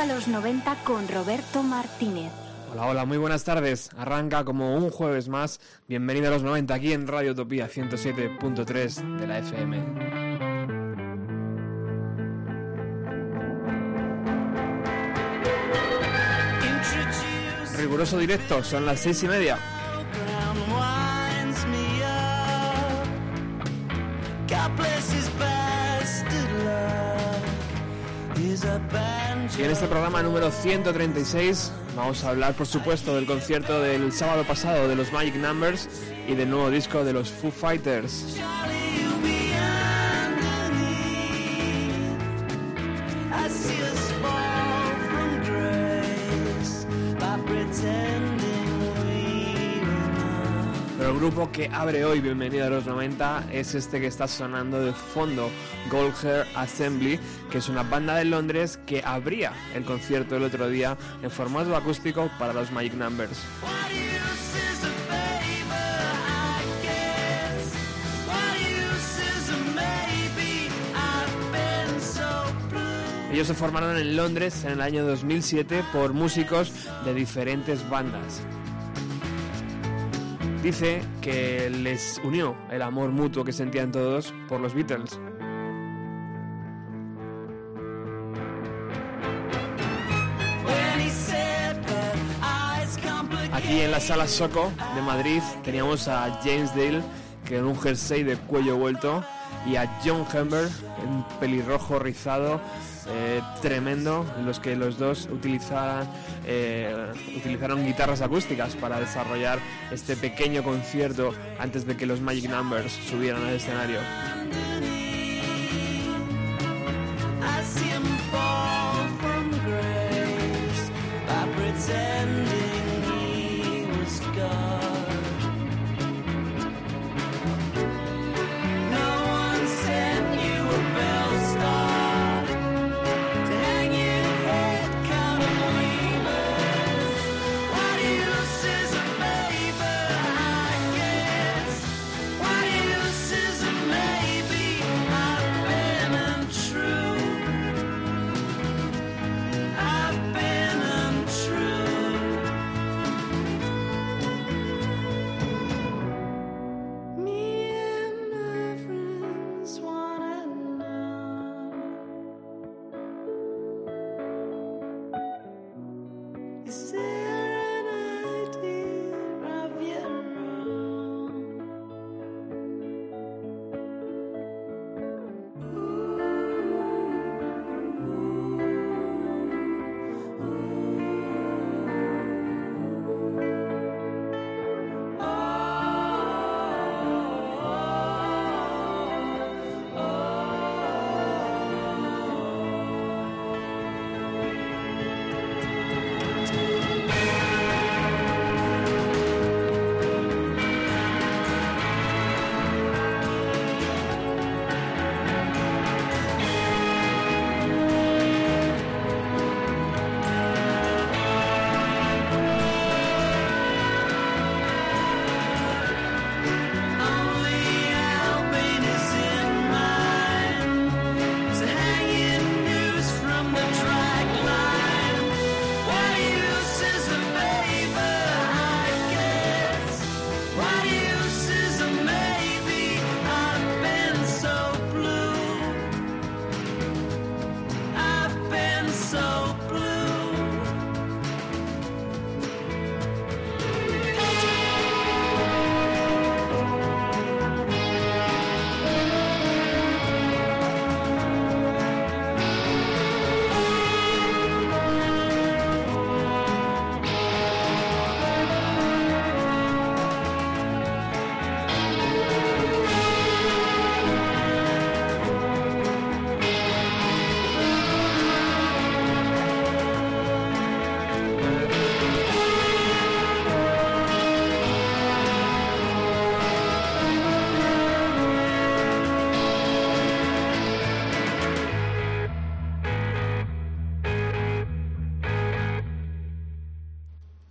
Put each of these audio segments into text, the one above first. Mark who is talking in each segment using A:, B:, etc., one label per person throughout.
A: a los 90 con Roberto Martínez.
B: Hola, hola, muy buenas tardes. Arranca como un jueves más. Bienvenido a los 90 aquí en Radio Utopía 107.3 de la FM. Riguroso directo, son las seis y media. Y en este programa número 136 vamos a hablar, por supuesto, del concierto del sábado pasado de los Magic Numbers y del nuevo disco de los Foo Fighters. Pero el grupo que abre hoy Bienvenido a los 90 es este que está sonando de fondo, Gold Hair Assembly, que es una banda de Londres que abría el concierto el otro día en formato acústico para los Magic Numbers. Ellos se formaron en Londres en el año 2007 por músicos de diferentes bandas. Dice que les unió el amor mutuo que sentían todos por los Beatles. Aquí en la sala Soco de Madrid teníamos a James Dale, que en un jersey de cuello vuelto, y a John Humber, en pelirrojo rizado, eh, tremendo, en los que los dos eh, utilizaron guitarras acústicas para desarrollar este pequeño concierto antes de que los Magic Numbers subieran al escenario.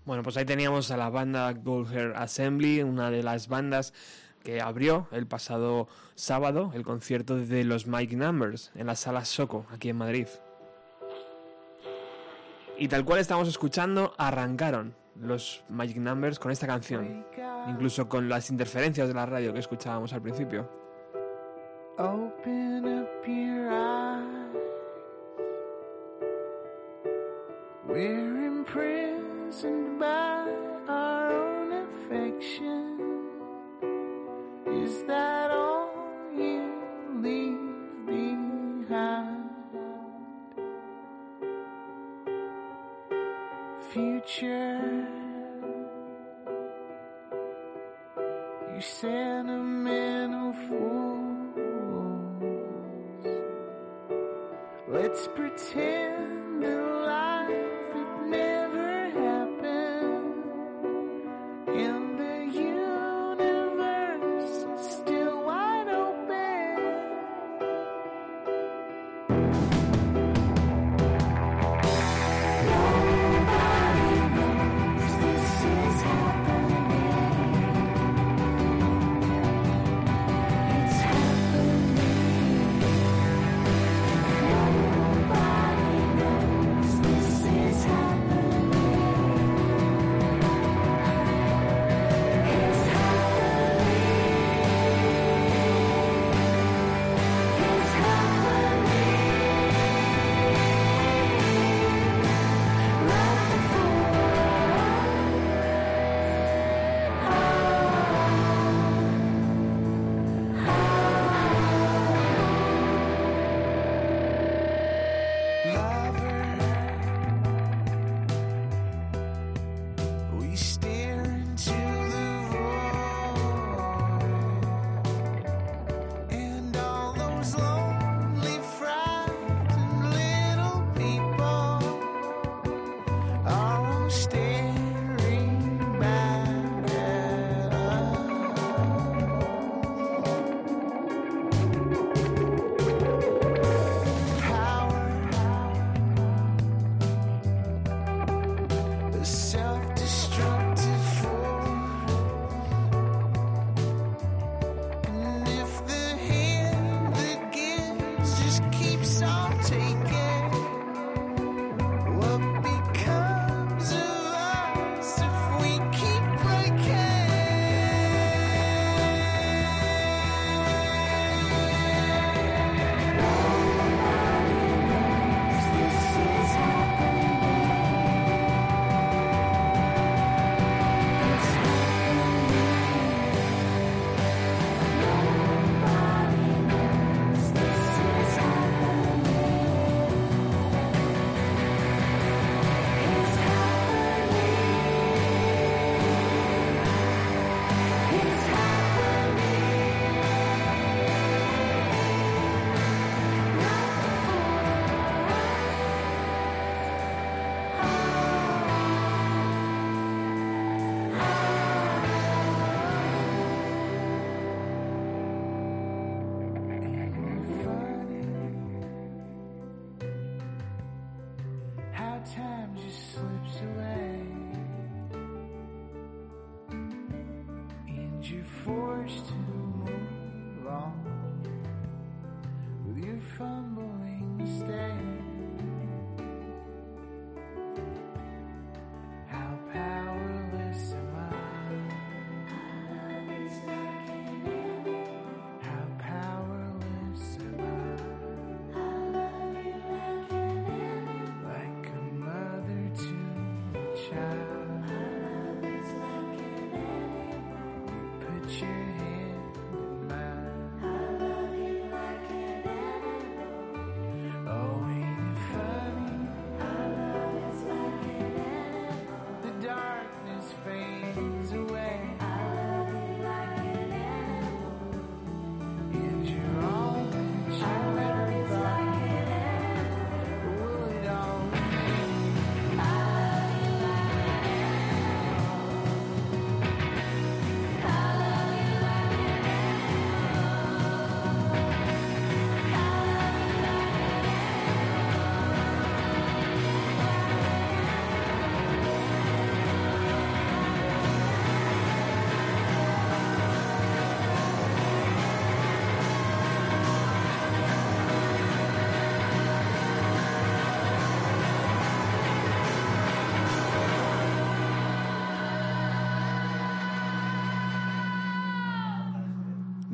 B: Bueno, pues ahí teníamos a la banda Gold Hair Assembly, una de las bandas que abrió el pasado sábado el concierto de los Mike Numbers en la sala Soco, aquí en Madrid. Y tal cual estamos escuchando, arrancaron los Magic Numbers con esta canción, incluso con las interferencias de la radio que escuchábamos al principio.
C: Imprisoned by our own affection. Is that all you leave behind? Future, you sentimental fools. Let's pretend that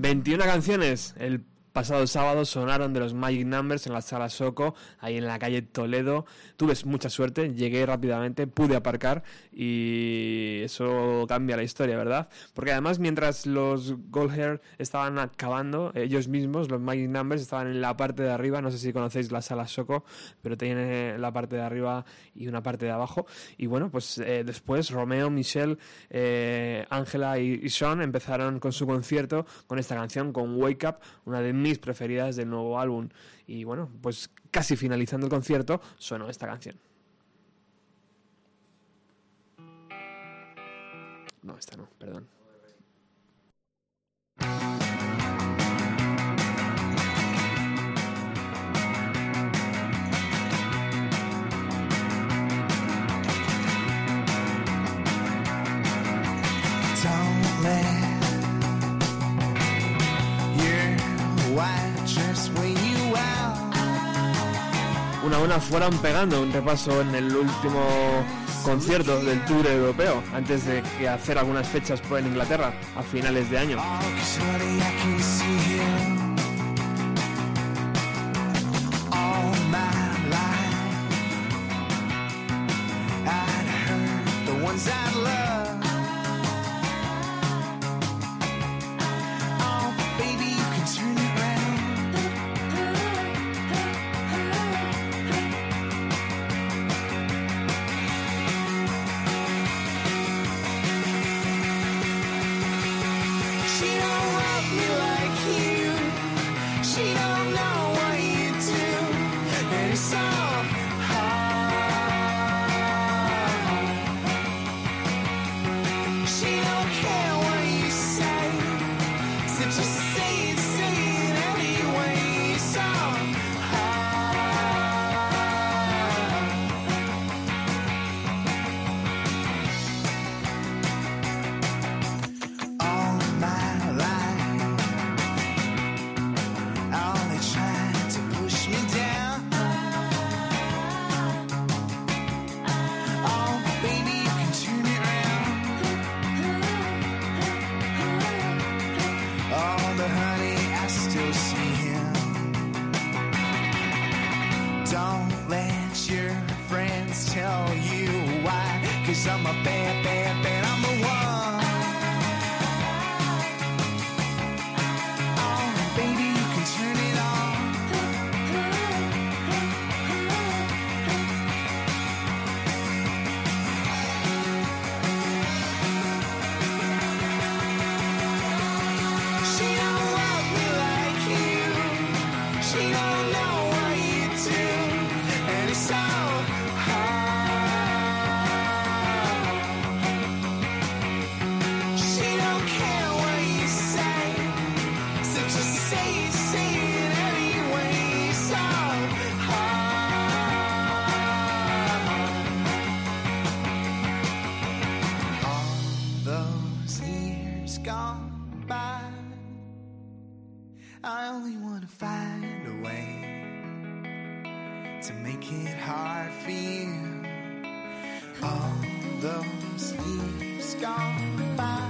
C: 21 canciones. El pasado sábado sonaron de los Magic Numbers en la sala Soco, ahí en la calle Toledo. Tuve mucha suerte, llegué rápidamente, pude aparcar y eso cambia la historia, ¿verdad? Porque además mientras los Gold Hair estaban acabando, ellos mismos, los Magic Numbers, estaban en la parte de arriba, no sé si conocéis la sala Soco, pero tiene la parte de arriba y una parte de abajo. Y bueno, pues eh, después Romeo, Michelle, eh, Ángela y, y Sean empezaron con su concierto con esta canción, con Wake Up, una de mis preferidas del nuevo álbum. Y bueno, pues casi finalizando el concierto sonó esta canción. No, esta no, perdón. Una a una fueron pegando un repaso en el último concierto del Tour Europeo, antes de hacer algunas fechas en Inglaterra a finales de año.
D: All those years gone by.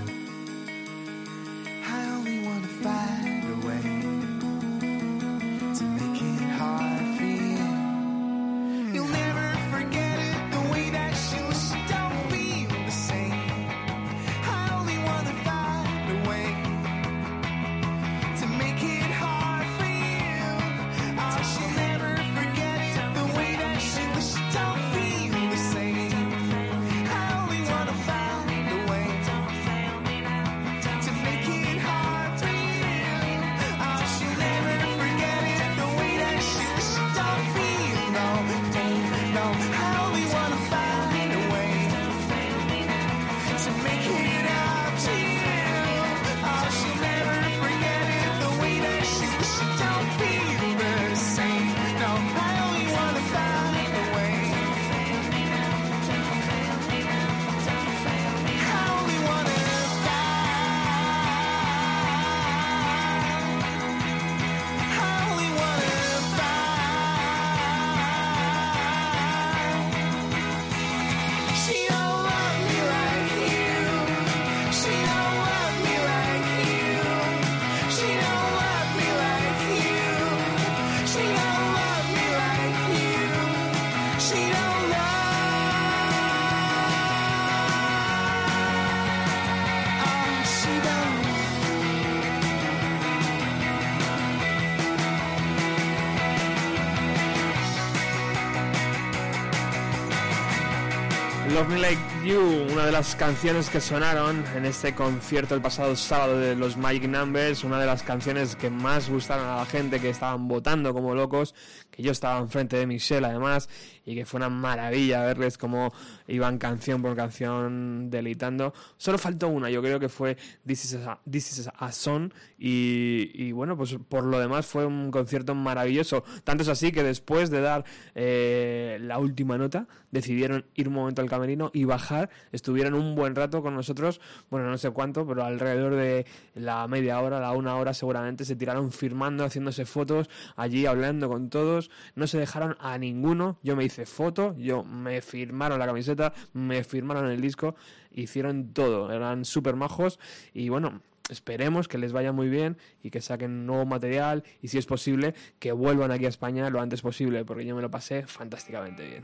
D: You,
B: una de las canciones que sonaron en este concierto el pasado sábado de los Magic Numbers, una de las canciones que más gustaron a la gente, que estaban votando como locos, que yo estaba enfrente de Michelle además, y que fue una maravilla verles cómo iban canción por canción delitando. Solo faltó una, yo creo que fue This is a, This Song, y, y bueno, pues por lo demás fue un concierto maravilloso. Tanto es así que después de dar eh, la última nota, decidieron ir un momento al camerino y bajar. Estuvieron un buen rato con nosotros, bueno, no sé cuánto, pero alrededor de la media hora, la una hora seguramente, se tiraron firmando, haciéndose fotos, allí hablando con todos. No se dejaron a ninguno. Yo me hice foto, yo me firmaron la camiseta, me firmaron el disco, hicieron todo. Eran súper majos y bueno, esperemos que les vaya muy bien y que saquen nuevo material y si es posible que vuelvan aquí a España lo antes posible porque yo me lo pasé fantásticamente bien.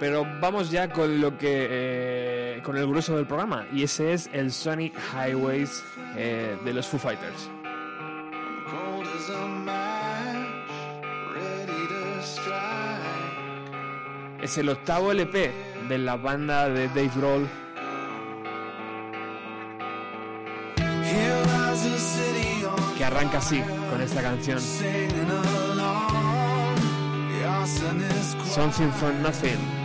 B: Pero vamos ya con lo que eh, con el grueso del programa y ese es el Sonic Highways eh, de los Foo Fighters.
C: Cold as a match, ready to strike.
B: Es el octavo LP de la banda de Dave Grohl que arranca así con esta canción. Something from Nothing.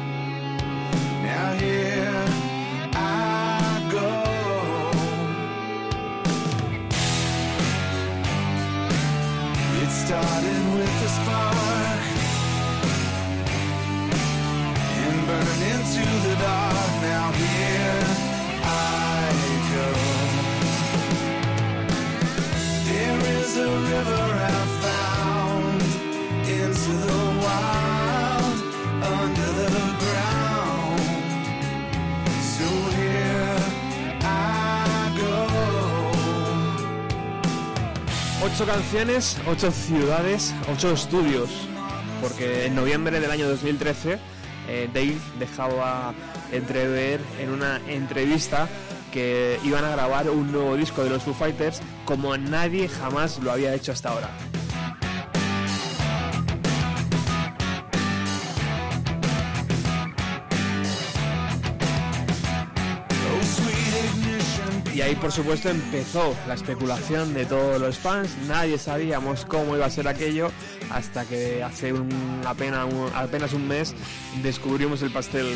C: Started with a spark and burned into the dark.
B: Ocho canciones, ocho ciudades, ocho estudios. Porque en noviembre del año 2013 eh, Dave dejaba entrever en una entrevista que iban a grabar un nuevo disco de los Foo Fighters como nadie jamás lo había hecho hasta ahora. Ahí por supuesto empezó la especulación de todos los fans, nadie sabíamos cómo iba a ser aquello hasta que hace un, apenas, apenas un mes descubrimos el pastel.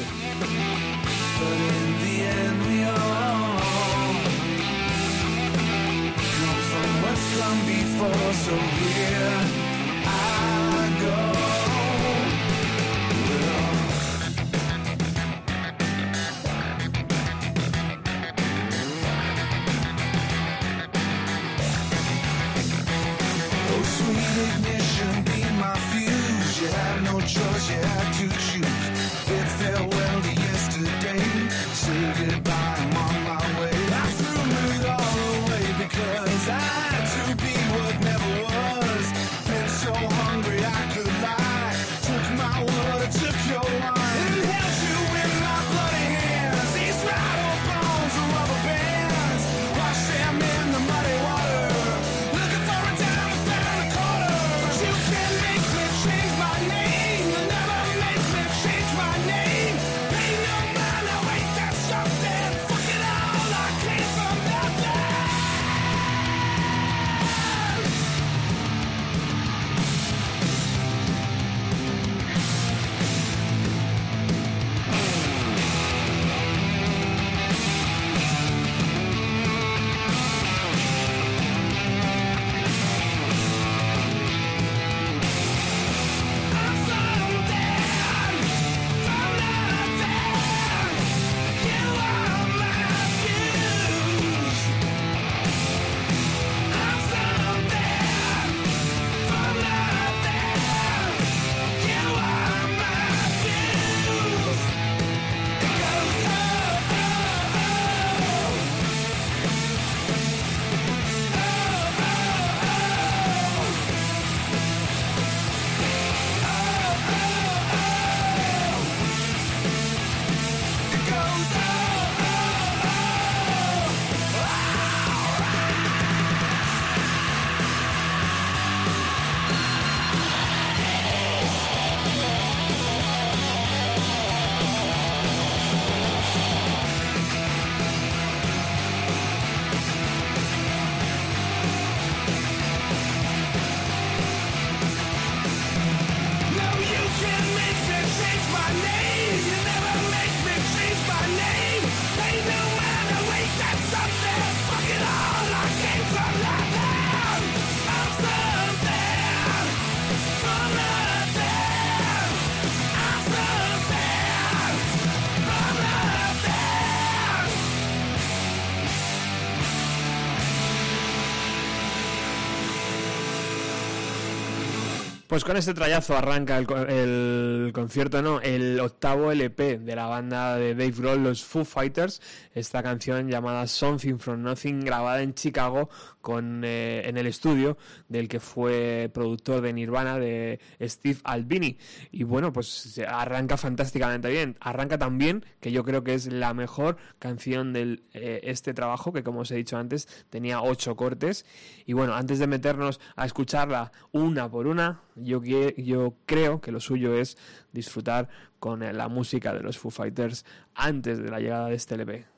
B: Pues con este trayazo arranca el, el concierto, no, el octavo LP de la banda de Dave Grohl, los Foo Fighters, esta canción llamada Something From Nothing, grabada en Chicago con eh, en el estudio del que fue productor de Nirvana, de Steve Albini. Y bueno, pues arranca fantásticamente bien. Arranca también, que yo creo que es la mejor canción de este trabajo, que como os he dicho antes, tenía ocho cortes. Y bueno, antes de meternos a escucharla una por una, yo, yo creo que lo suyo es disfrutar con eh, la música de los Foo Fighters antes de la llegada de este LP.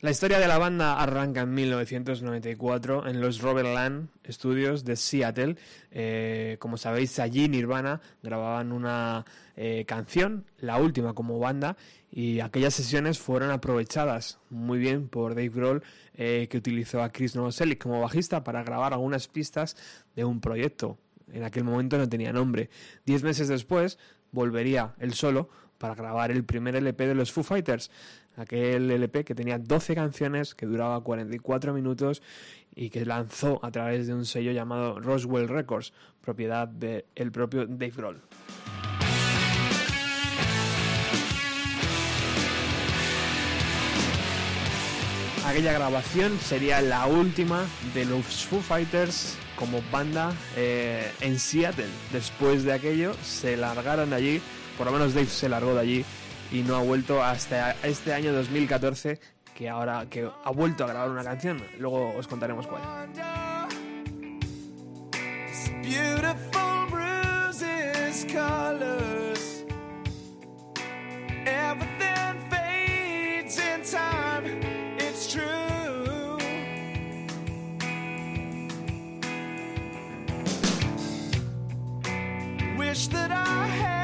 B: La historia de la banda arranca en 1994 en los Robert Land Studios de Seattle. Eh, como sabéis, allí Nirvana grababan una eh, canción, la última como banda, y aquellas sesiones fueron aprovechadas muy bien por Dave Grohl, eh, que utilizó a Chris Novoselic como bajista para grabar algunas pistas de un proyecto. En aquel momento no tenía nombre. Diez meses después volvería él solo para grabar el primer LP de los Foo Fighters aquel LP que tenía 12 canciones, que duraba 44 minutos y que lanzó a través de un sello llamado Roswell Records, propiedad del propio Dave Grohl. Aquella grabación sería la última de los Foo Fighters como banda eh, en Seattle. Después de aquello se largaron de allí, por lo menos Dave se largó de allí y no ha vuelto hasta este año 2014 que ahora que ha vuelto a grabar una canción. Luego os contaremos cuál.
C: That I had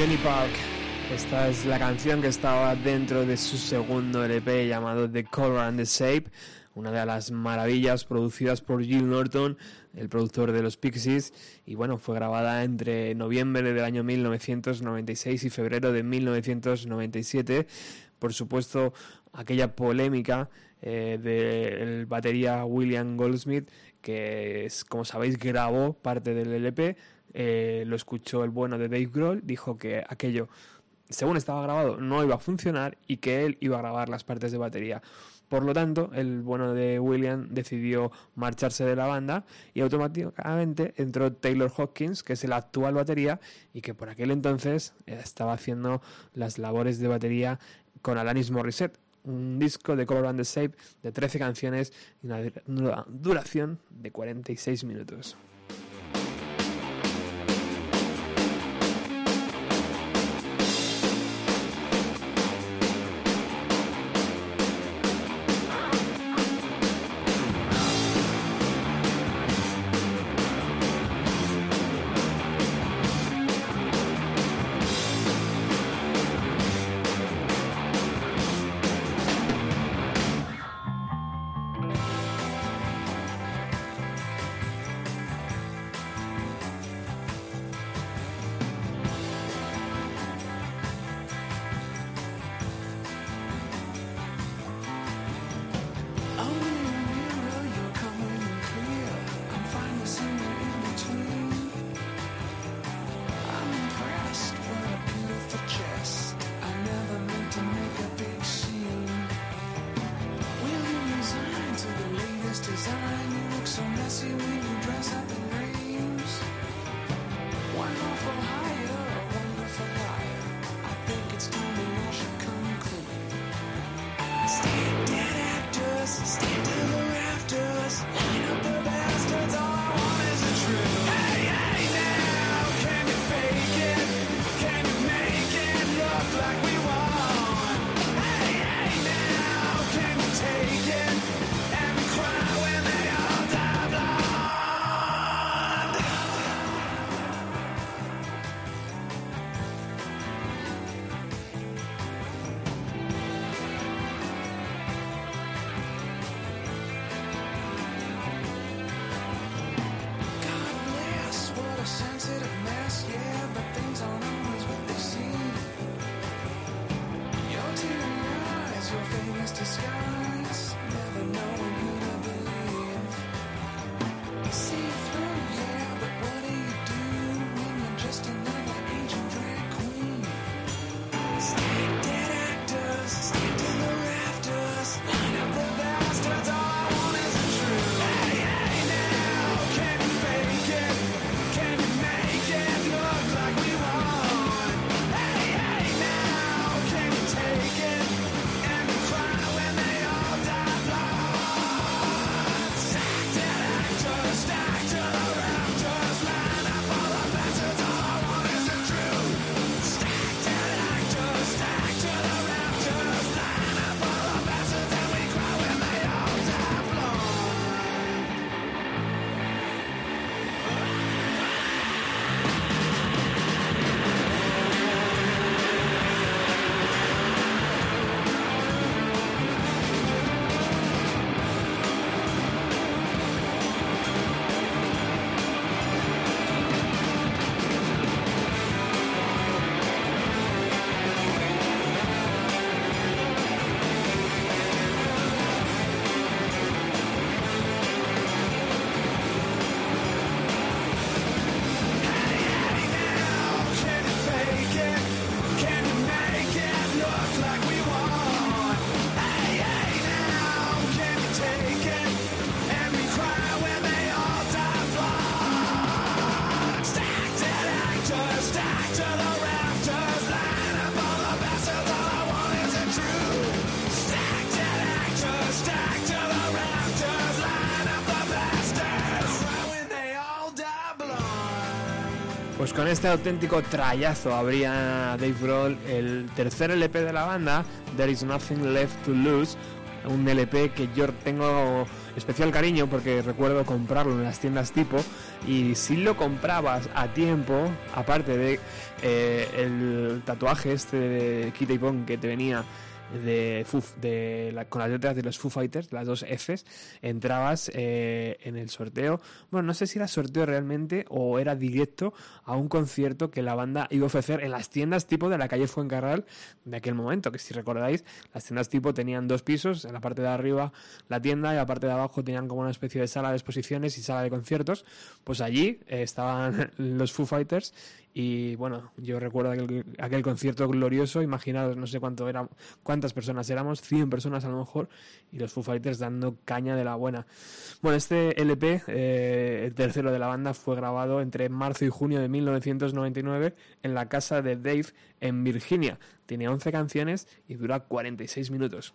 B: Johnny Park. Esta es la canción que estaba dentro de su segundo LP llamado The Color and the Shape, una de las maravillas producidas por Gil Norton, el productor de los Pixies, y bueno, fue grabada entre noviembre del año 1996 y febrero de 1997.
C: Por supuesto, aquella polémica eh, del batería William Goldsmith, que es, como sabéis grabó parte del LP, eh, lo escuchó el bueno de Dave Grohl, dijo que aquello, según estaba grabado, no iba a funcionar y que él iba a grabar las partes de batería. Por lo tanto, el bueno de William decidió marcharse de la banda y automáticamente entró Taylor Hopkins, que es el actual batería y que por aquel entonces eh, estaba haciendo las labores de batería con Alanis Morissette, un disco de Color and the Shape de 13 canciones y una duración de 46 minutos. este auténtico trayazo abría Dave Grohl el tercer LP de la banda, There Is Nothing Left to Lose, un LP que yo tengo especial cariño porque recuerdo comprarlo en las tiendas tipo y si lo comprabas a tiempo, aparte de eh, el tatuaje este de Kitty Pong que te venía
B: de la- con las letras de los Foo Fighters, las dos Fs, entrabas eh, en el sorteo. Bueno, no sé si era sorteo realmente o era directo a un concierto que la banda iba a ofrecer en las tiendas tipo de la calle Fuencarral de aquel momento, que si recordáis, las tiendas tipo tenían dos pisos, en la parte de arriba la tienda y la parte de abajo tenían como una especie de sala de exposiciones y sala de conciertos. Pues allí eh, estaban los Foo Fighters y bueno, yo recuerdo aquel, aquel concierto glorioso, imaginaros, no sé cuánto era, cuántas personas éramos, 100 personas a lo mejor, y los Foo Fighters dando caña de la buena. Bueno, este LP, eh, el tercero de la banda, fue grabado entre marzo y junio de 1999 en la casa de Dave en Virginia. Tiene 11 canciones y dura 46 minutos.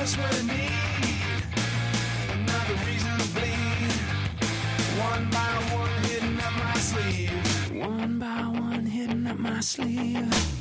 C: Just what I need? Another reason to bleed. One by one, hidden up my sleeve. One by one, hidden up my sleeve.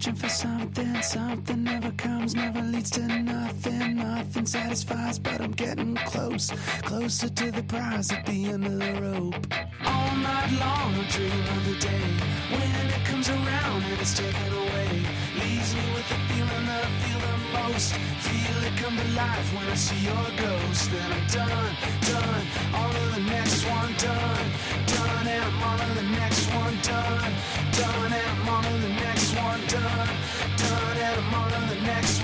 C: Searching for something. Something never comes, never leads to nothing. Nothing satisfies, but I'm getting close. Closer to the prize at the end of the rope. All night long I dream of the day when it comes around and it's taken away. Leaves me with the feeling that I feel the most. Feel it come to life when I see your ghost. Then I'm done, done. On to the next one, done, done. And I'm on to the next one, done, done. And I'm on to the next one, done, done. And I'm on to the next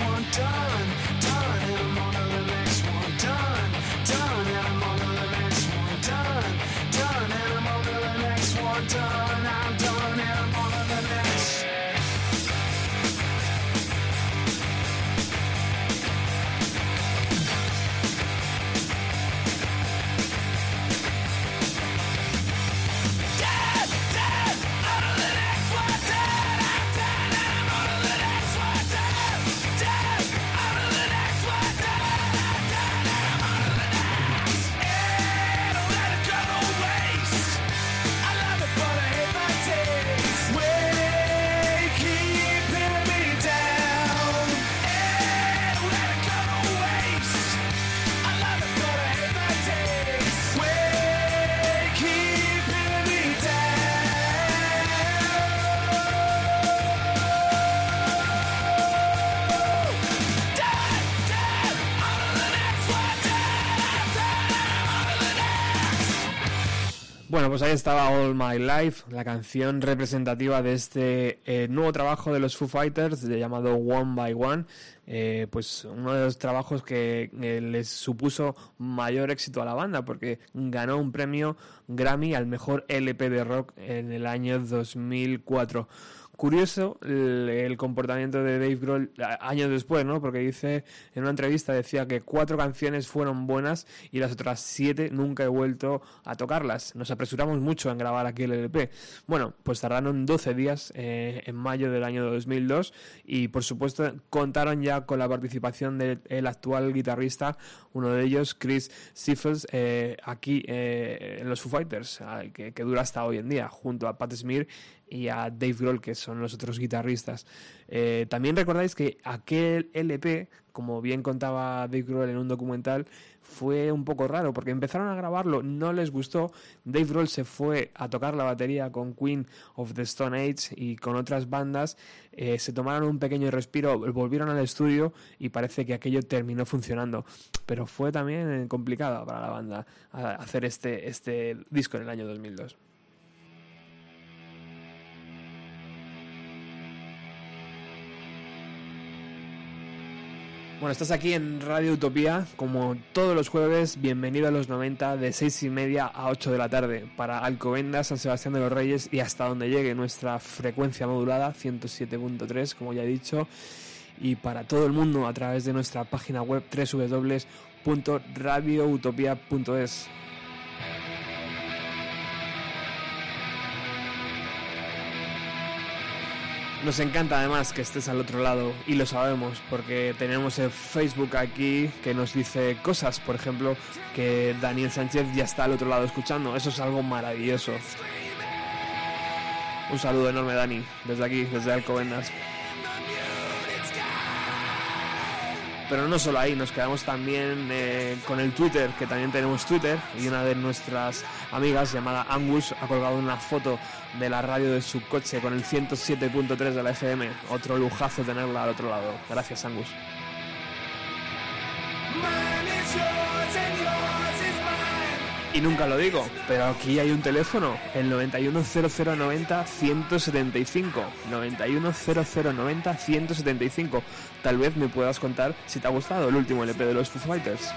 B: pues ahí estaba All My Life, la canción representativa de este eh, nuevo trabajo de los Foo Fighters llamado One by One. Eh, pues uno de los trabajos que eh, les supuso mayor éxito a la banda porque ganó un premio Grammy al mejor LP de rock en el año 2004 curioso el, comportamiento de Dave Grohl años después, ¿no? Porque dice en una entrevista decía que cuatro canciones fueron buenas y las otras siete nunca he vuelto a tocarlas. Nos apresuramos mucho en grabar aquí el LP. Bueno, pues tardaron 12 días eh, en mayo del año 2002 y por supuesto contaron ya con la participación del actual guitarrista, uno de ellos, Chris Siffels, eh, aquí eh, en los Foo Fighters, que, que dura hasta hoy en día, junto a Pat Smear y a Dave Grohl, que son los otros guitarristas. Eh, también recordáis que aquel LP, como bien contaba Dave Grohl en un documental, fue un poco raro porque empezaron a grabarlo, no les gustó. Dave Grohl se fue a tocar la batería con Queen of the Stone Age y con otras bandas. Eh, se tomaron un pequeño respiro, volvieron al estudio y parece que aquello terminó funcionando. Pero fue también complicado para la banda hacer este, este disco en el año 2002. Bueno, estás aquí en Radio Utopía, como todos los jueves, bienvenido a los 90 de 6 y media a 8 de la tarde para Alcobendas, San Sebastián de los Reyes y hasta donde llegue nuestra frecuencia modulada 107.3, como ya he dicho, y para todo el mundo a través de nuestra página web www.radioutopia.es. Nos encanta además que estés al otro lado y lo sabemos porque tenemos el Facebook aquí que nos dice cosas, por ejemplo, que Daniel Sánchez ya está al otro lado escuchando. Eso es algo maravilloso. Un saludo enorme Dani, desde aquí, desde Alcobendas. Pero no solo ahí, nos quedamos también eh, con el Twitter, que también tenemos Twitter, y una de nuestras amigas llamada Angus ha colgado una foto de la radio de su coche con el 107.3 de la FM. Otro lujazo tenerla al otro lado. Gracias, Angus. Y nunca lo digo, pero aquí hay un teléfono, el 910090-175. 910090-175. Tal vez me puedas contar si te ha gustado el último LP de los Foo Fighters.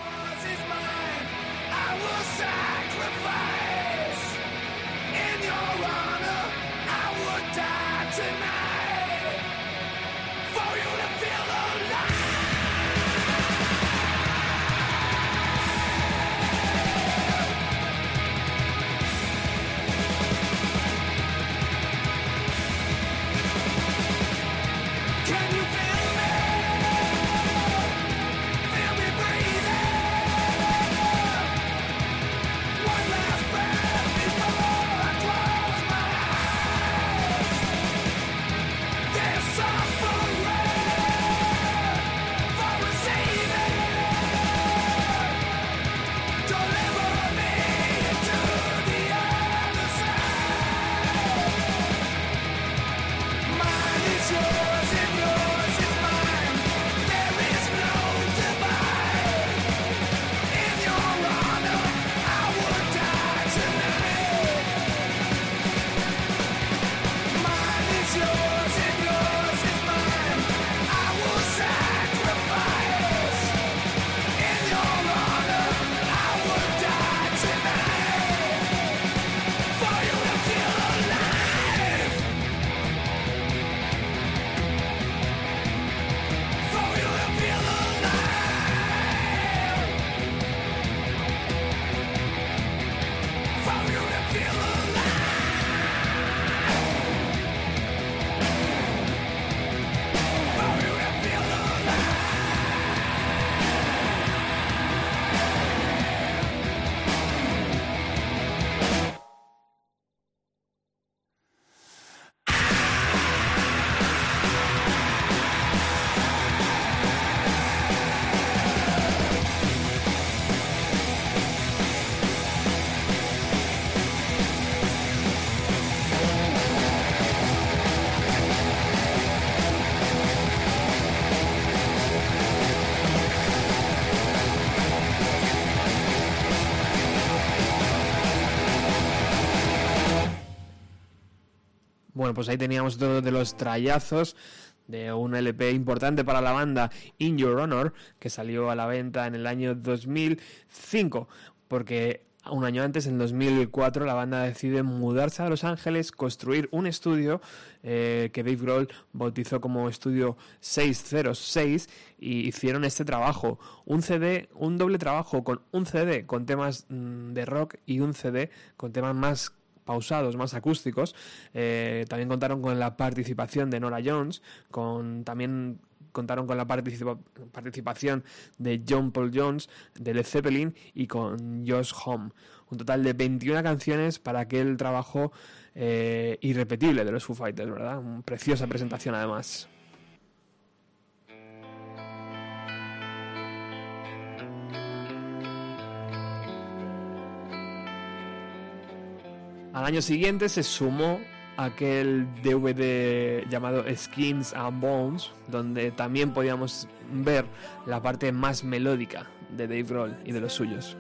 C: Pues ahí teníamos otro de los trayazos de un LP importante para la banda In Your Honor, que salió a la venta en el año 2005, porque un año antes, en 2004, la banda decide mudarse a Los Ángeles, construir un estudio eh, que Dave Grohl bautizó como Estudio 606 y hicieron este trabajo, un CD, un doble trabajo con un CD con temas mm, de rock y un CD con temas más pausados, más acústicos. Eh, también contaron con la participación de Nora Jones, con también contaron con la participa- participación de John Paul Jones, de Led Zeppelin y con Josh Homme. Un total de 21 canciones para aquel trabajo eh, irrepetible de los Foo Fighters, ¿verdad? Una preciosa presentación además. Al año siguiente se sumó aquel DVD llamado Skins and Bones, donde también podíamos ver la parte más melódica de Dave Grohl y de los suyos.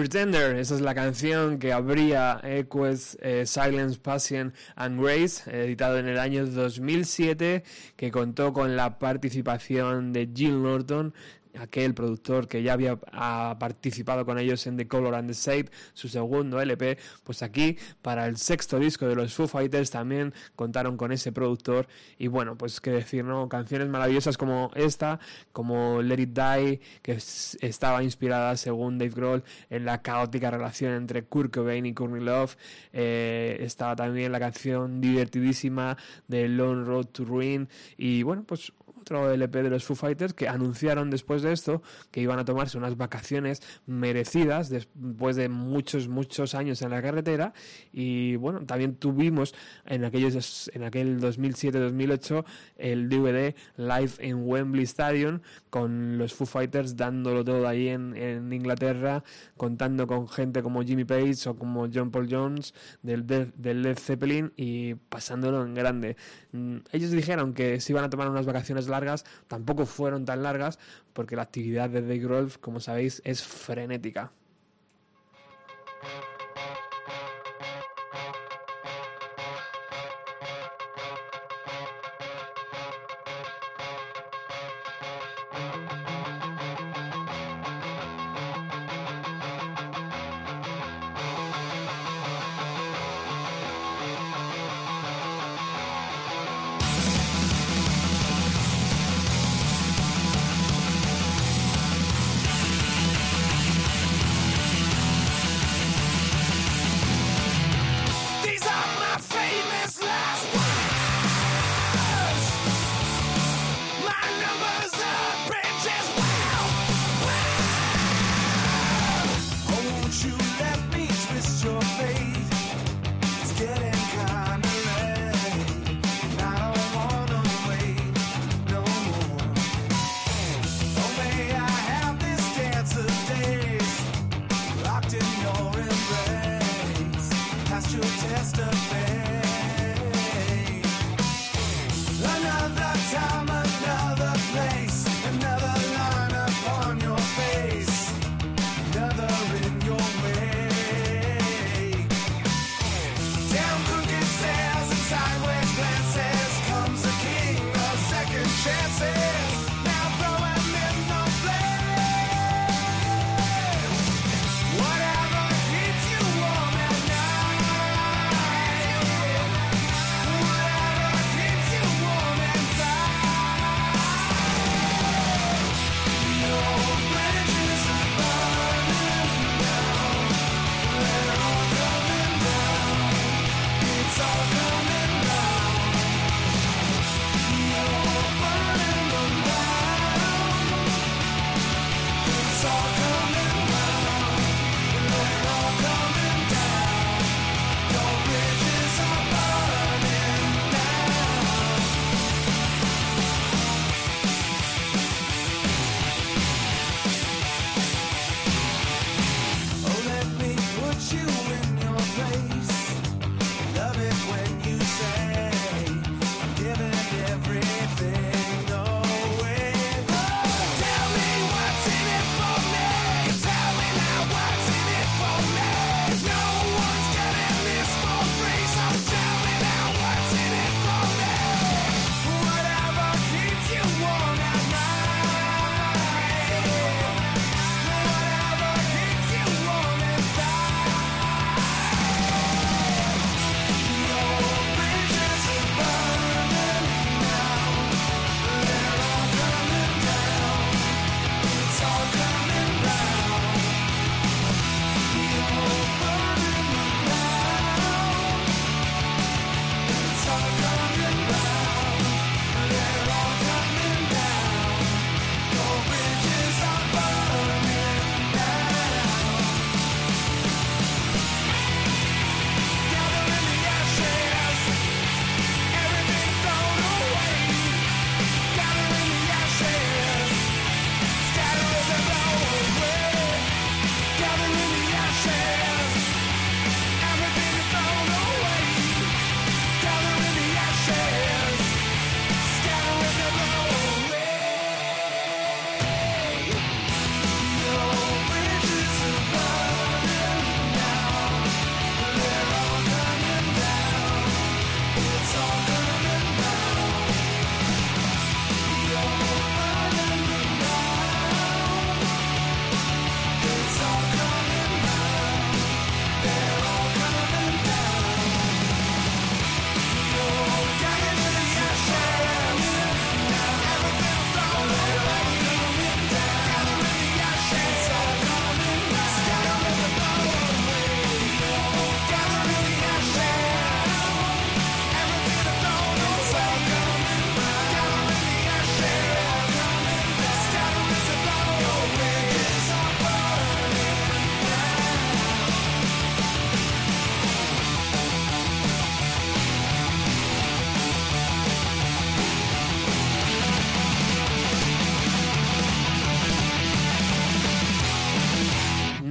E: Pretender,
B: esa es la canción que abría Equus eh, Silence, Passion and Grace, editado en el año 2007, que contó con la participación de Jill Norton, aquel productor que ya había ha participado con ellos en The Color and the Shape, su segundo LP, pues aquí para el sexto disco de los Foo Fighters también contaron con ese productor. Y bueno, pues qué decir, ¿no? Canciones maravillosas como esta, como Let It Die, que es- estaba inspirada según Dave Grohl en la caótica relación entre Kurt Cobain y Courtney Love, eh, estaba también la canción divertidísima de Lone Road to Ruin. Y bueno, pues LP de los Foo Fighters que anunciaron después de esto que iban a tomarse unas vacaciones merecidas después de muchos muchos años en la carretera. Y bueno también tuvimos en aquellos en aquel 2007-2008 el DVD Live en Wembley Stadium con los Foo Fighters dándolo todo ahí en, Inglaterra contando con gente como Jimmy Page o como John Paul Jones del, de- del Led Zeppelin y pasándolo en grande. Mm, ellos dijeron que se iban a tomar unas vacaciones largas, tampoco fueron tan largas, porque la actividad de Dave Grohl, como sabéis, es frenética.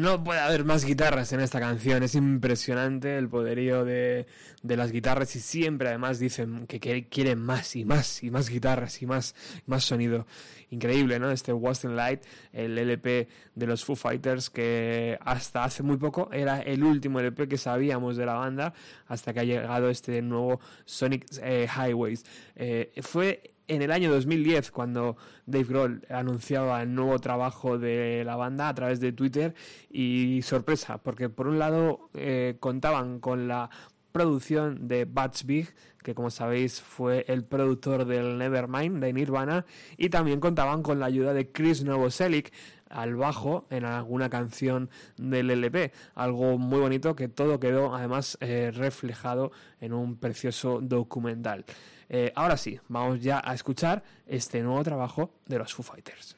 F: No
C: puede haber más guitarras en esta canción. Es impresionante el poderío de, de las guitarras y siempre además dicen que, quieren más y más y más guitarras y más, más sonido. Increíble, ¿no? Este Western Light, el LP de los Foo Fighters que hasta hace muy poco era el último LP que sabíamos de la banda hasta que ha llegado este nuevo Sonic eh, Highways. Eh, fue en el año 2010 cuando Dave Grohl anunciaba el nuevo trabajo de la banda a través de Twitter y sorpresa porque por un lado eh, contaban con la producción de Butch Big, que como sabéis fue el productor del Nevermind de Nirvana, y también contaban con la ayuda de Chris Novoselic al bajo en alguna canción del LP, algo muy bonito que todo quedó además eh, reflejado en un precioso documental. Eh, ahora sí, vamos ya a escuchar este nuevo trabajo de los Foo Fighters.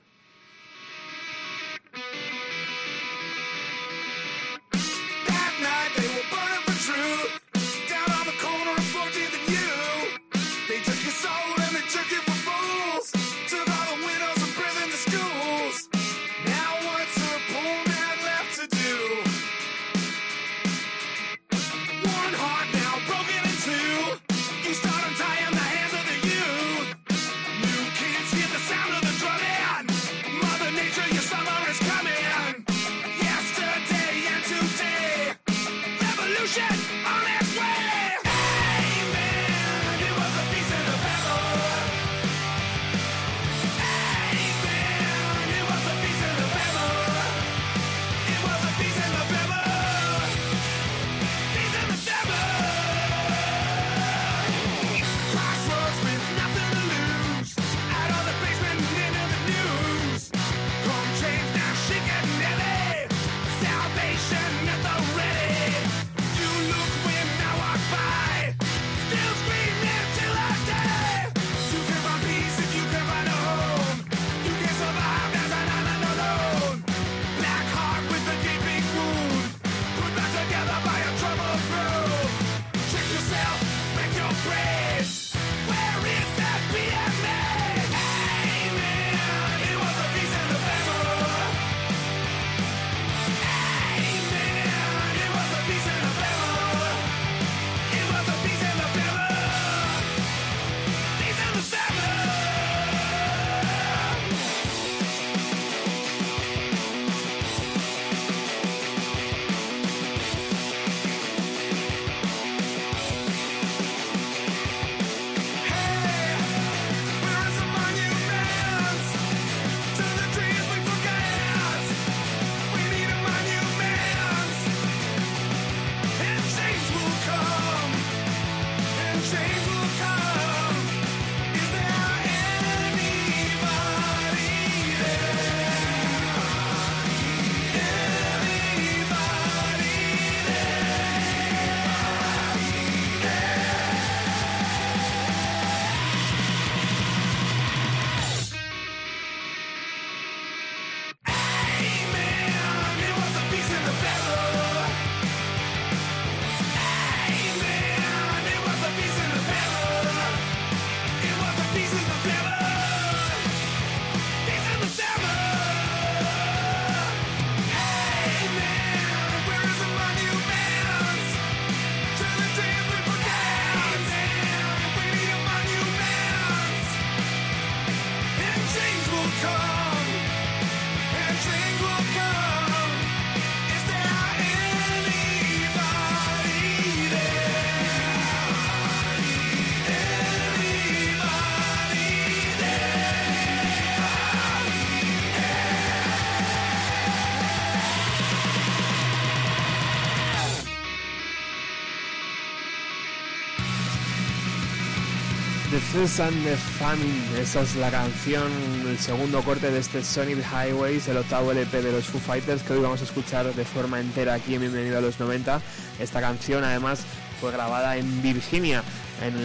B: Fools and the
C: Famine, esa es la canción, el segundo corte de este Sonic Highways, el octavo LP de los Foo Fighters que hoy vamos a escuchar de forma entera aquí en Bienvenido a los 90. Esta canción además fue grabada en Virginia, en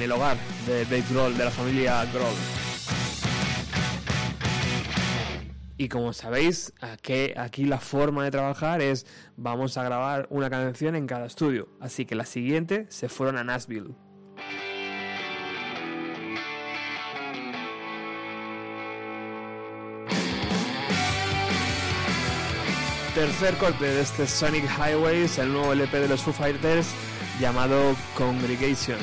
C: el hogar de Dave Grohl, de la familia Grohl. Y como sabéis, aquí, aquí la forma de trabajar es vamos a grabar una canción en cada estudio. Así que la siguiente se fueron a Nashville. tercer corte de este Sonic Highways, el nuevo LP de los Foo Fighters llamado Congregation.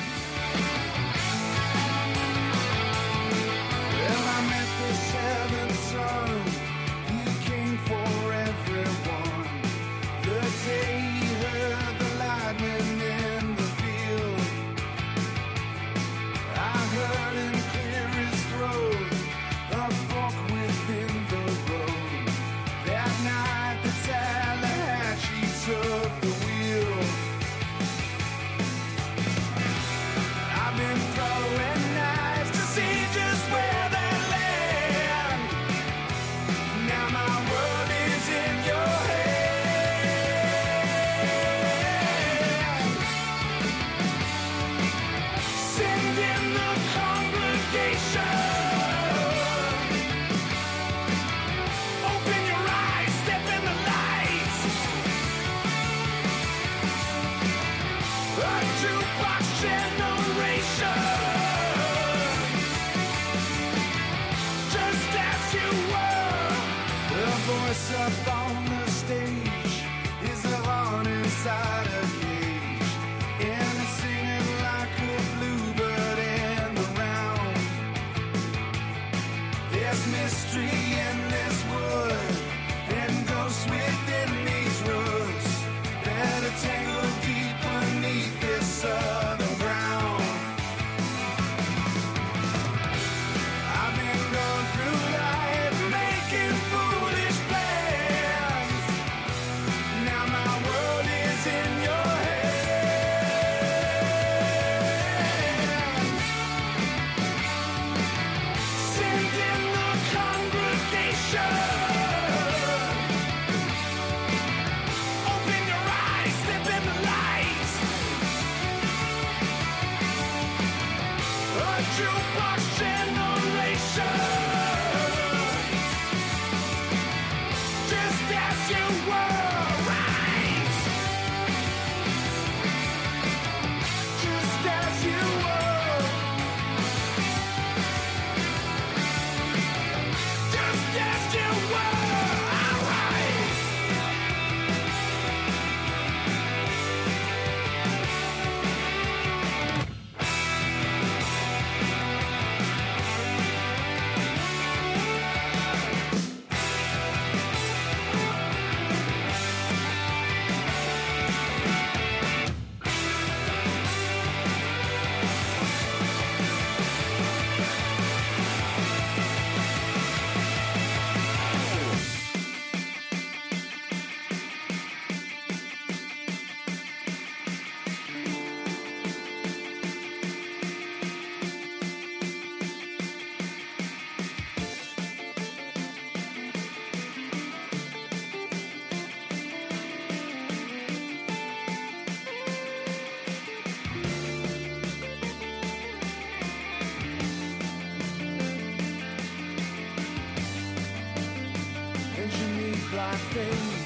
G: last thing.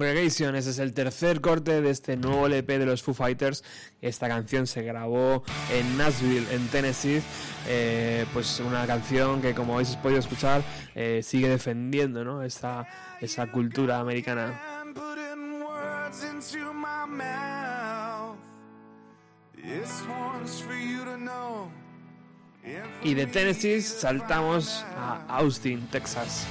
G: Congregation.
C: Ese es el tercer corte de este nuevo LP de los Foo Fighters. Esta canción se grabó en Nashville, en Tennessee. Eh, pues una canción que, como habéis podido escuchar, eh, sigue defendiendo ¿no? esa, esa cultura americana. Y de Tennessee saltamos a Austin, Texas.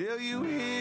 H: till you hear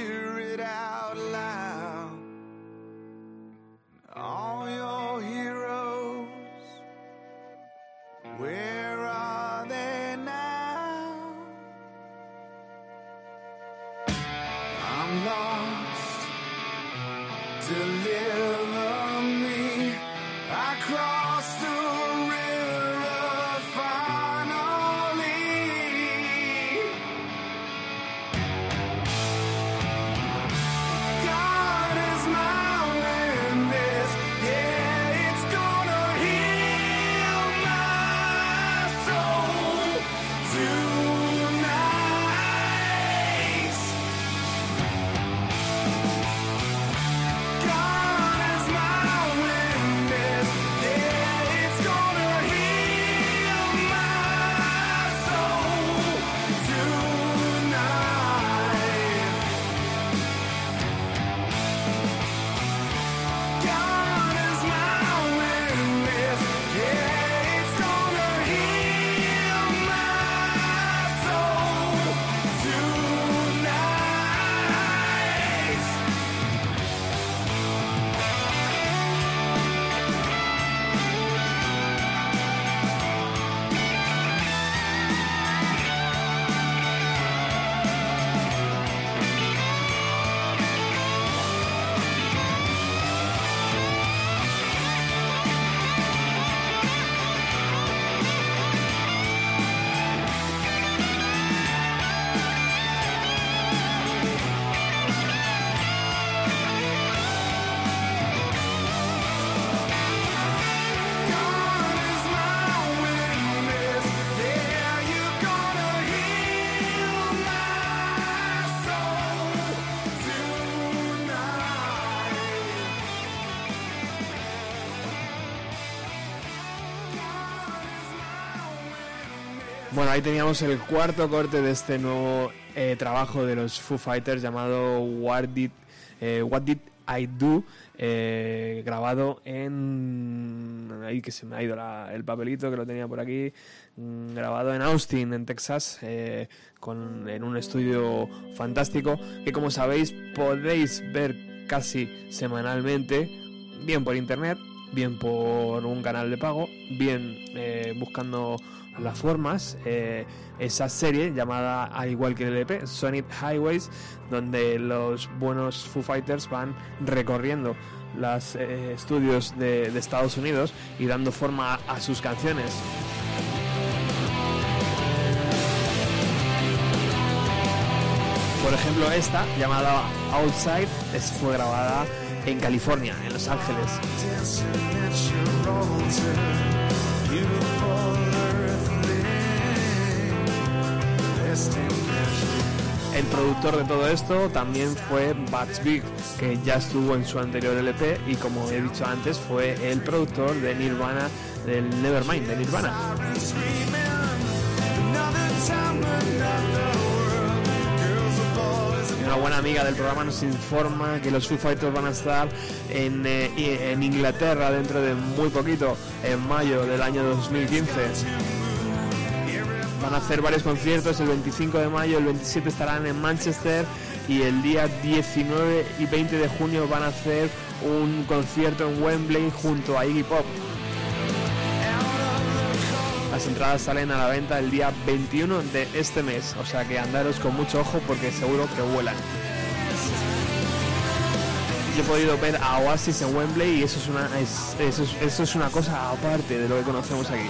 B: teníamos el cuarto corte de este nuevo eh, trabajo de los Foo Fighters llamado What Did, eh, What Did I Do, eh, grabado en... Ahí que se me ha ido el papelito que lo tenía por aquí, mm, grabado en Austin, en Texas, con, en un estudio fantástico que como sabéis podéis ver casi semanalmente, bien por internet, bien por un canal de pago, bien buscando las formas, eh, esa serie llamada, al igual que el EP, Sonic Highways, donde los buenos Foo Fighters van recorriendo los estudios de, Estados Unidos y dando forma a, sus canciones. Por ejemplo, esta, llamada Outside, fue grabada en California, en Los Ángeles. El productor de todo esto también fue Bats Big, que ya estuvo en su anterior LP y como he dicho antes fue el productor de Nirvana, del Nevermind de Nirvana. Una buena amiga del programa nos informa que los Foo Fighters van a estar en, eh, Inglaterra dentro de muy poquito, en mayo del año 2015. Van a hacer varios conciertos el 25 de mayo, el 27 estarán en Manchester y el día 19 y 20 de junio van a hacer un concierto en Wembley junto a Iggy Pop. Las entradas salen a la venta el día 21 de este mes, o sea que andaros con mucho ojo porque seguro que vuelan. Yo he podido ver a Oasis en Wembley y eso es una, es- eso es- eso es una cosa aparte de lo que conocemos aquí.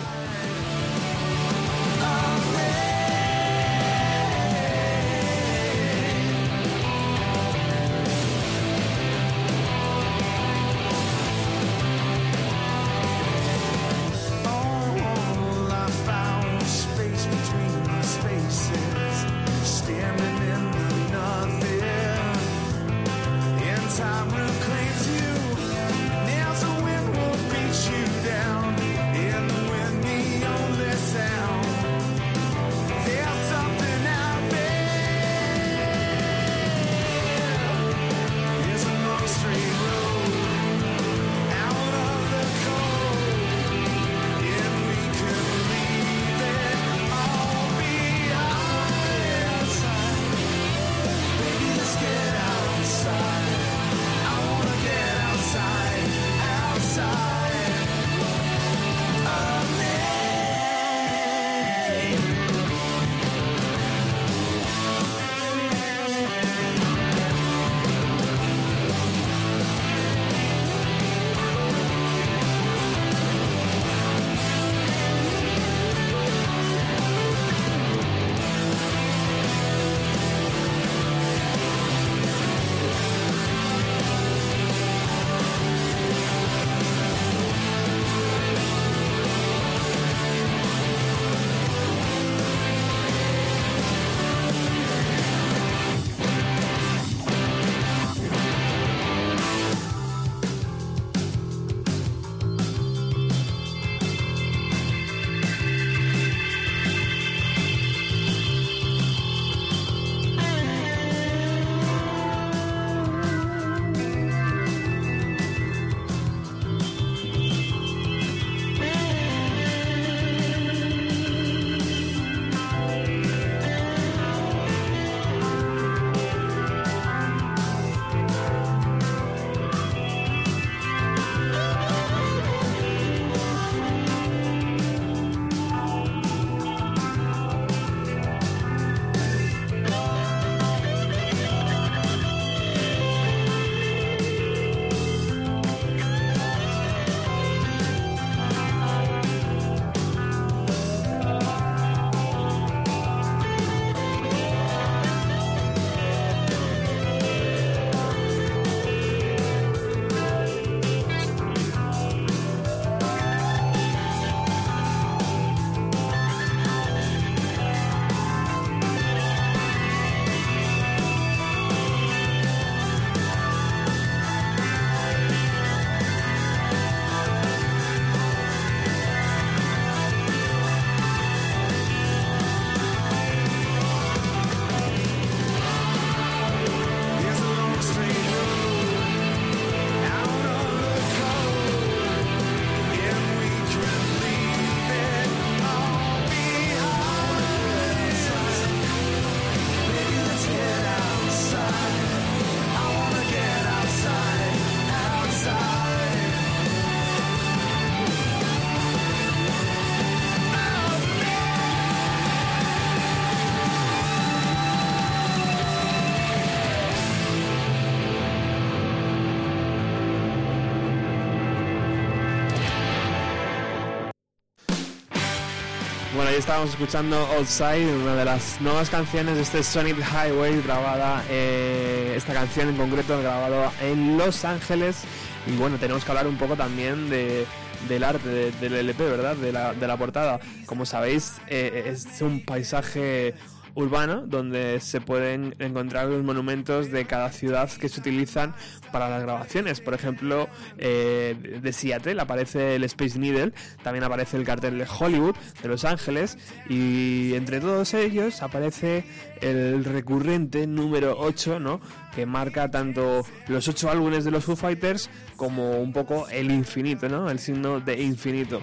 B: Estábamos escuchando Outside, una de las nuevas canciones de este Sonic Highway, grabada, eh, esta canción en concreto grabada en Los Ángeles. Y bueno, tenemos que hablar un poco también de, del arte de- del LP, ¿verdad? De la, de la portada. Como sabéis, eh, es un paisaje urbano donde se pueden encontrar los monumentos de cada ciudad que se utilizan para las grabaciones. Por ejemplo, eh, de Seattle aparece el Space Needle, también aparece el cartel de Hollywood, de Los Ángeles, y entre todos ellos aparece el recurrente número 8, ¿no? que marca tanto los ocho álbumes de los Foo Fighters como un poco el infinito, ¿no? el signo de infinito.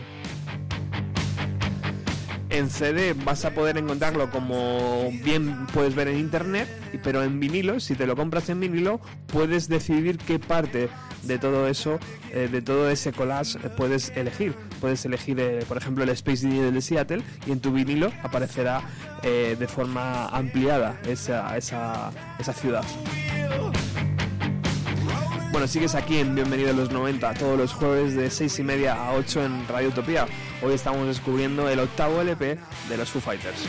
B: En CD vas a poder encontrarlo como bien puedes ver en internet, pero en vinilo, si te lo compras en vinilo, puedes decidir qué parte de todo eso, eh, de todo ese collage, eh, puedes elegir. Puedes elegir, eh, por ejemplo, el Space Needle de Seattle y en tu vinilo aparecerá de forma ampliada esa, esa, esa ciudad. Bueno, sigues aquí en Bienvenido a los 90, todos los jueves de 6 y media a 8 en Radio Utopía. Hoy estamos descubriendo el octavo LP de los Foo Fighters.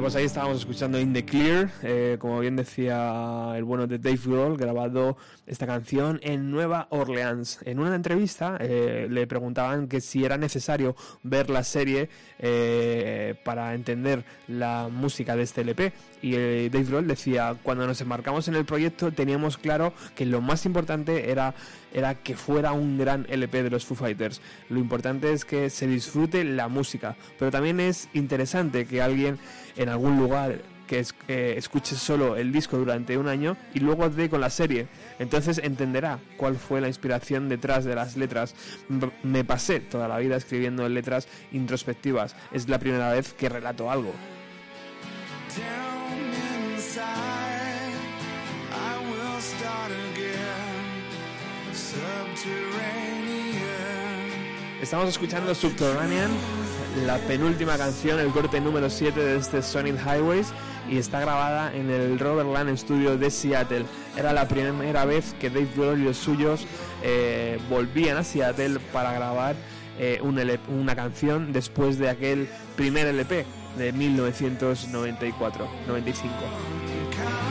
B: Pues ahí estábamos escuchando In the Clear, eh, como bien decía el bueno de Dave Grohl, grabado esta canción en Nueva Orleans. En una entrevista eh, le preguntaban que si era necesario ver la serie eh, para entender la música de este LP y eh, Dave Grohl decía, cuando nos embarcamos en el proyecto teníamos claro que lo más importante era era que fuera un gran LP de los Foo Fighters. Lo importante es que se disfrute la música, pero también es interesante que alguien en algún lugar que es- eh, escuche solo el disco durante un año y luego dé con la serie. Entonces entenderá cuál fue la inspiración detrás de las letras. Me pasé toda la vida escribiendo letras introspectivas. Es la primera vez que relato algo. Estamos escuchando Subterranean, la penúltima canción, el corte número 7 de este Sonic Highways y está grabada en el Robert Land Studio de Seattle.
C: Era la primera vez que Dave Grohl y los suyos eh, volvían a Seattle para grabar eh, un una canción después de aquel primer LP de 1994-95.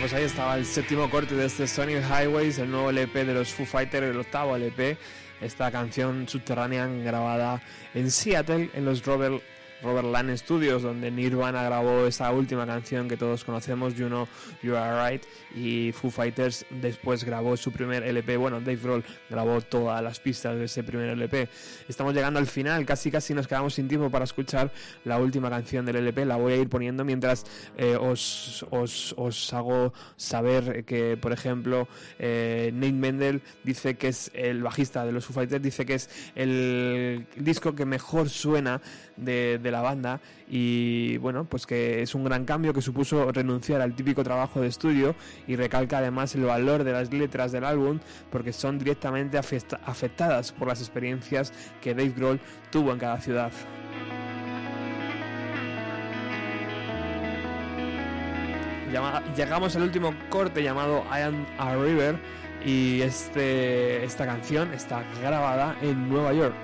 C: pues ahí estaba el séptimo corte de este Sonic Highways, el nuevo LP de los Foo Fighters, el octavo LP. Esta canción subterránea grabada en Seattle en los Robert
B: Robert Land Studios, donde Nirvana grabó esa última canción que todos conocemos, You Know You Are Right, y Foo Fighters después grabó su primer LP. Bueno, Dave Grohl grabó todas las pistas de ese primer LP. Estamos llegando al final, casi casi nos quedamos sin tiempo para escuchar la última canción del LP. La voy a ir poniendo mientras eh, os, os, os hago saber que, por ejemplo, eh, Nate Mendel dice que es el bajista de los Foo Fighters, dice que es el disco que mejor suena de, de la banda y bueno, pues que es un gran cambio que supuso renunciar al típico trabajo de estudio y recalca además el valor de las letras del álbum porque son directamente afecta- afectadas por las experiencias que Dave Grohl tuvo en cada ciudad. Llegamos al último corte llamado I Am a River y este, esta canción está grabada en Nueva York.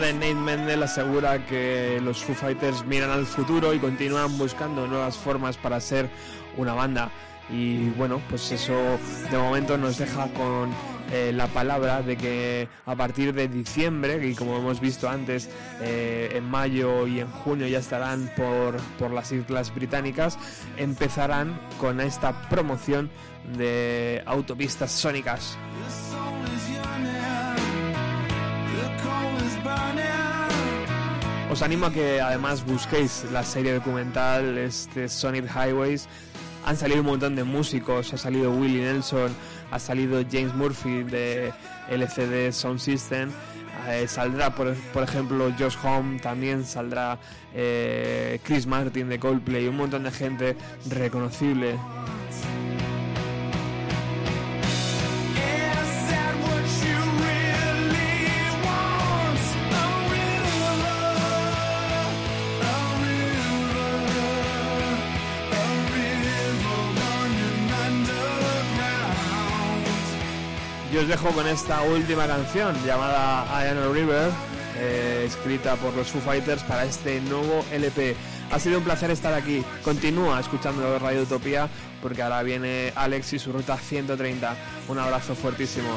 B: De Nate Mendel asegura que los Foo Fighters miran al futuro y continúan buscando nuevas formas para ser una banda. Y bueno, pues eso de momento nos deja con eh, la palabra de que a partir de diciembre, y como hemos visto antes, eh, en mayo y en junio ya estarán por, por las Islas Británicas, empezarán con esta promoción de autopistas sónicas. Os animo a que además busquéis la serie documental este Sonic Highways. Han salido un montón de músicos, ha salido Willie Nelson, ha salido James Murphy de LCD Sound System, eh, saldrá por, por ejemplo Josh Home, también saldrá eh, Chris Martin de Coldplay, un montón de gente reconocible. Yo os dejo con esta última canción llamada I River, eh, escrita por los Foo Fighters para este nuevo LP. Ha sido un placer estar aquí. Continúa escuchando Radio Utopía porque ahora viene Alex y su ruta 130. Un abrazo fuertísimo.